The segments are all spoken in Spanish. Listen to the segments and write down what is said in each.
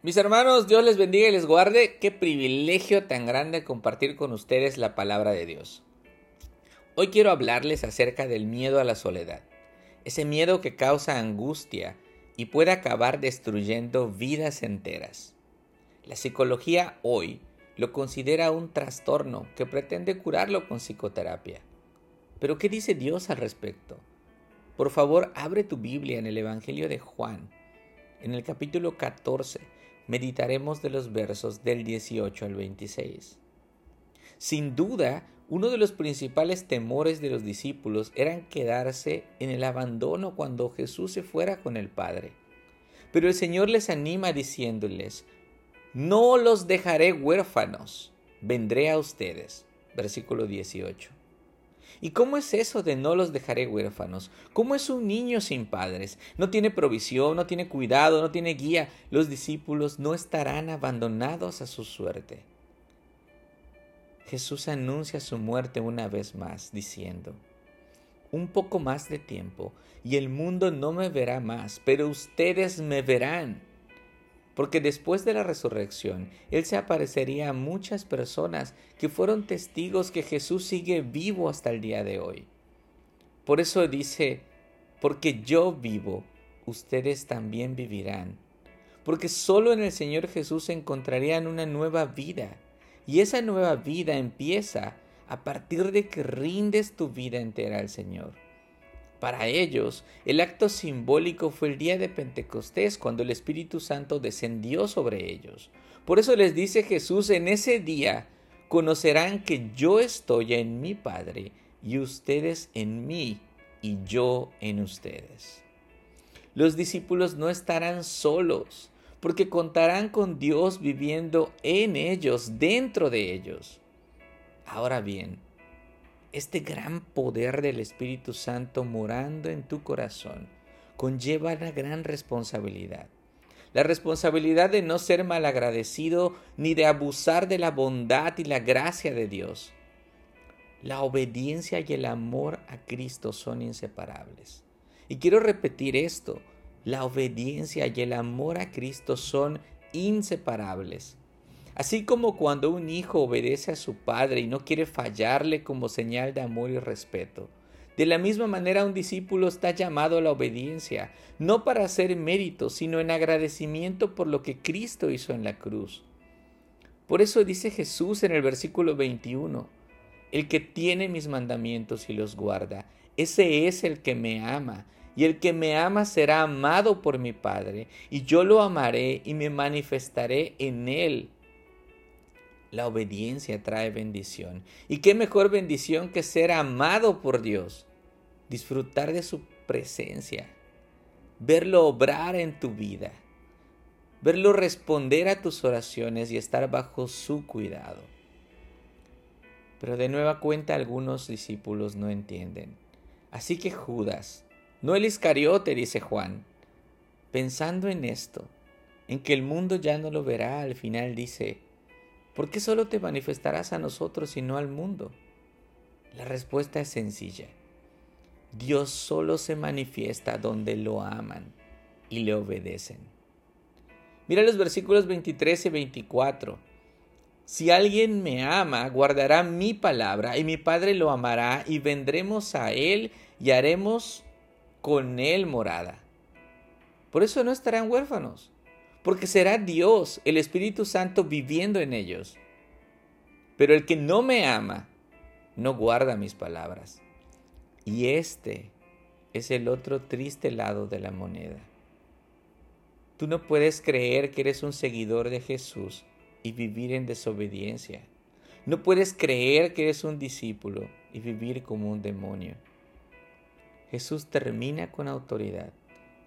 Mis hermanos, Dios les bendiga y les guarde. Qué privilegio tan grande compartir con ustedes la palabra de Dios. Hoy quiero hablarles acerca del miedo a la soledad. Ese miedo que causa angustia y puede acabar destruyendo vidas enteras. La psicología hoy lo considera un trastorno que pretende curarlo con psicoterapia. Pero ¿qué dice Dios al respecto? Por favor, abre tu Biblia en el Evangelio de Juan, en el capítulo 14 meditaremos de los versos del 18 al 26. Sin duda, uno de los principales temores de los discípulos eran quedarse en el abandono cuando Jesús se fuera con el Padre. Pero el Señor les anima diciéndoles, no los dejaré huérfanos, vendré a ustedes. Versículo 18. ¿Y cómo es eso de no los dejaré huérfanos? ¿Cómo es un niño sin padres? No tiene provisión, no tiene cuidado, no tiene guía. Los discípulos no estarán abandonados a su suerte. Jesús anuncia su muerte una vez más, diciendo, un poco más de tiempo, y el mundo no me verá más, pero ustedes me verán porque después de la resurrección, Él se aparecería a muchas personas que fueron testigos que Jesús sigue vivo hasta el día de hoy. Por eso dice, porque yo vivo, ustedes también vivirán. Porque solo en el Señor Jesús encontrarían una nueva vida. Y esa nueva vida empieza a partir de que rindes tu vida entera al Señor. Para ellos, el acto simbólico fue el día de Pentecostés, cuando el Espíritu Santo descendió sobre ellos. Por eso les dice Jesús, en ese día conocerán que yo estoy en mi Padre y ustedes en mí y yo en ustedes. Los discípulos no estarán solos, porque contarán con Dios viviendo en ellos, dentro de ellos. Ahora bien, este gran poder del Espíritu Santo morando en tu corazón conlleva una gran responsabilidad. La responsabilidad de no ser malagradecido ni de abusar de la bondad y la gracia de Dios. La obediencia y el amor a Cristo son inseparables. Y quiero repetir esto, la obediencia y el amor a Cristo son inseparables. Así como cuando un hijo obedece a su padre y no quiere fallarle como señal de amor y respeto. De la misma manera un discípulo está llamado a la obediencia, no para hacer mérito, sino en agradecimiento por lo que Cristo hizo en la cruz. Por eso dice Jesús en el versículo 21, el que tiene mis mandamientos y los guarda, ese es el que me ama, y el que me ama será amado por mi Padre, y yo lo amaré y me manifestaré en él. La obediencia trae bendición. ¿Y qué mejor bendición que ser amado por Dios? Disfrutar de su presencia, verlo obrar en tu vida, verlo responder a tus oraciones y estar bajo su cuidado. Pero de nueva cuenta algunos discípulos no entienden. Así que Judas, no el Iscariote, dice Juan, pensando en esto, en que el mundo ya no lo verá, al final dice, ¿Por qué solo te manifestarás a nosotros y no al mundo? La respuesta es sencilla. Dios solo se manifiesta donde lo aman y le obedecen. Mira los versículos 23 y 24. Si alguien me ama, guardará mi palabra y mi Padre lo amará y vendremos a él y haremos con él morada. Por eso no estarán huérfanos porque será Dios, el Espíritu Santo, viviendo en ellos. Pero el que no me ama, no guarda mis palabras. Y este es el otro triste lado de la moneda. Tú no puedes creer que eres un seguidor de Jesús y vivir en desobediencia. No puedes creer que eres un discípulo y vivir como un demonio. Jesús termina con autoridad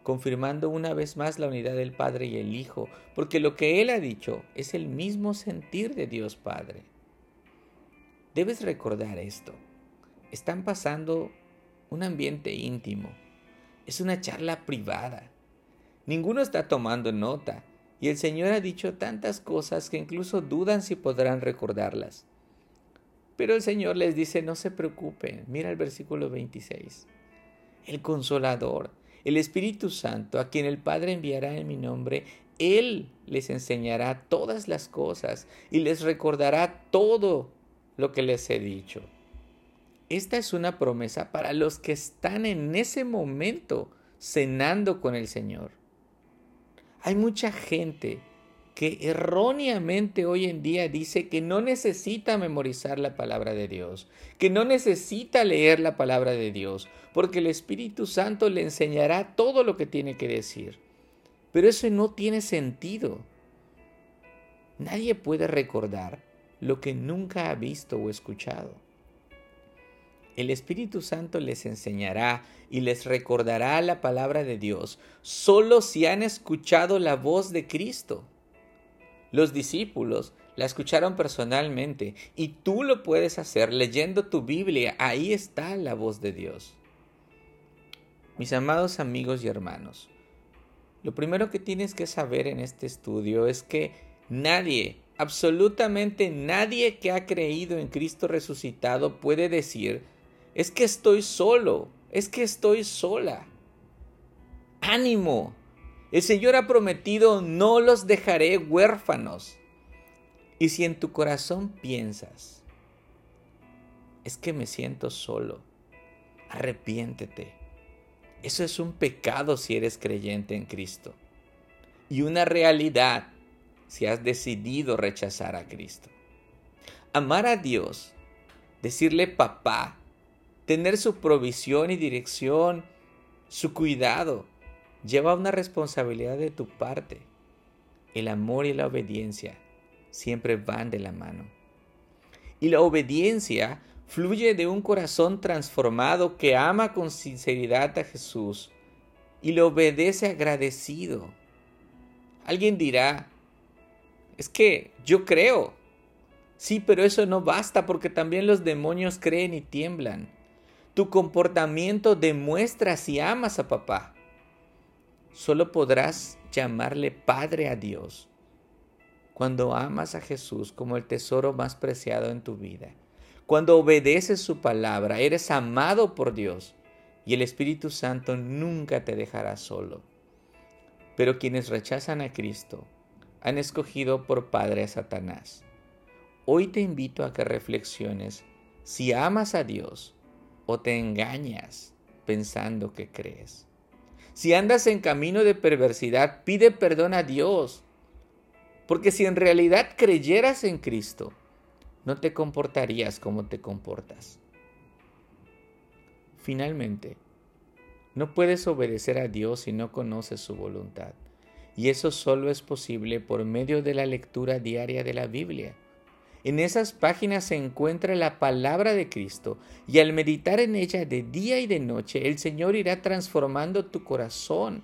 confirmando una vez más la unidad del Padre y el Hijo, porque lo que Él ha dicho es el mismo sentir de Dios Padre. Debes recordar esto. Están pasando un ambiente íntimo. Es una charla privada. Ninguno está tomando nota y el Señor ha dicho tantas cosas que incluso dudan si podrán recordarlas. Pero el Señor les dice, no se preocupen. Mira el versículo 26. El consolador, el Espíritu Santo, a quien el Padre enviará en mi nombre, Él les enseñará todas las cosas y les recordará todo lo que les he dicho. Esta es una promesa para los que están en ese momento cenando con el Señor. Hay mucha gente que erróneamente hoy en día dice que no necesita memorizar la palabra de Dios, que no necesita leer la palabra de Dios, porque el Espíritu Santo le enseñará todo lo que tiene que decir. Pero eso no tiene sentido. Nadie puede recordar lo que nunca ha visto o escuchado. El Espíritu Santo les enseñará y les recordará la palabra de Dios solo si han escuchado la voz de Cristo. Los discípulos la escucharon personalmente y tú lo puedes hacer leyendo tu Biblia. Ahí está la voz de Dios. Mis amados amigos y hermanos, lo primero que tienes que saber en este estudio es que nadie, absolutamente nadie que ha creído en Cristo resucitado puede decir, es que estoy solo, es que estoy sola. Ánimo, el Señor ha prometido, no los dejaré huérfanos. Y si en tu corazón piensas, es que me siento solo, arrepiéntete. Eso es un pecado si eres creyente en Cristo. Y una realidad si has decidido rechazar a Cristo. Amar a Dios, decirle papá, tener su provisión y dirección, su cuidado, lleva una responsabilidad de tu parte. El amor y la obediencia siempre van de la mano. Y la obediencia fluye de un corazón transformado que ama con sinceridad a Jesús y le obedece agradecido. Alguien dirá, es que yo creo. Sí, pero eso no basta porque también los demonios creen y tiemblan. Tu comportamiento demuestra si amas a papá. Solo podrás llamarle Padre a Dios cuando amas a Jesús como el tesoro más preciado en tu vida. Cuando obedeces su palabra, eres amado por Dios y el Espíritu Santo nunca te dejará solo. Pero quienes rechazan a Cristo han escogido por Padre a Satanás. Hoy te invito a que reflexiones si amas a Dios o te engañas pensando que crees. Si andas en camino de perversidad, pide perdón a Dios. Porque si en realidad creyeras en Cristo, no te comportarías como te comportas. Finalmente, no puedes obedecer a Dios si no conoces su voluntad. Y eso solo es posible por medio de la lectura diaria de la Biblia. En esas páginas se encuentra la palabra de Cristo y al meditar en ella de día y de noche, el Señor irá transformando tu corazón.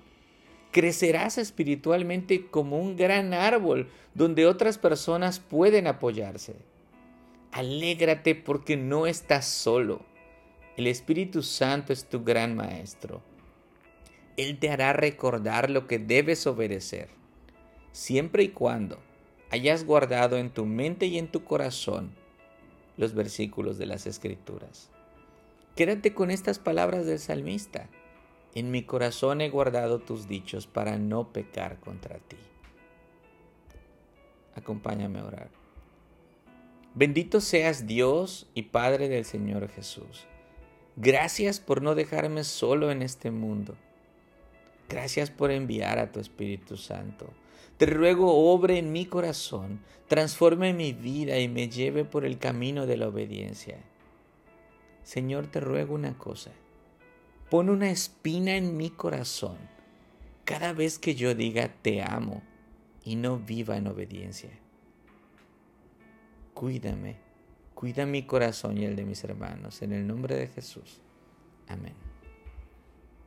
Crecerás espiritualmente como un gran árbol donde otras personas pueden apoyarse. Alégrate porque no estás solo. El Espíritu Santo es tu gran maestro. Él te hará recordar lo que debes obedecer, siempre y cuando hayas guardado en tu mente y en tu corazón los versículos de las Escrituras. Quédate con estas palabras del salmista. En mi corazón he guardado tus dichos para no pecar contra ti. Acompáñame a orar. Bendito seas Dios y Padre del Señor Jesús. Gracias por no dejarme solo en este mundo. Gracias por enviar a tu Espíritu Santo te ruego, obre en mi corazón, transforme mi vida y me lleve por el camino de la obediencia. Señor, te ruego una cosa. Pon una espina en mi corazón cada vez que yo diga te amo y no viva en obediencia. Cuídame, cuida mi corazón y el de mis hermanos. En el nombre de Jesús. Amén.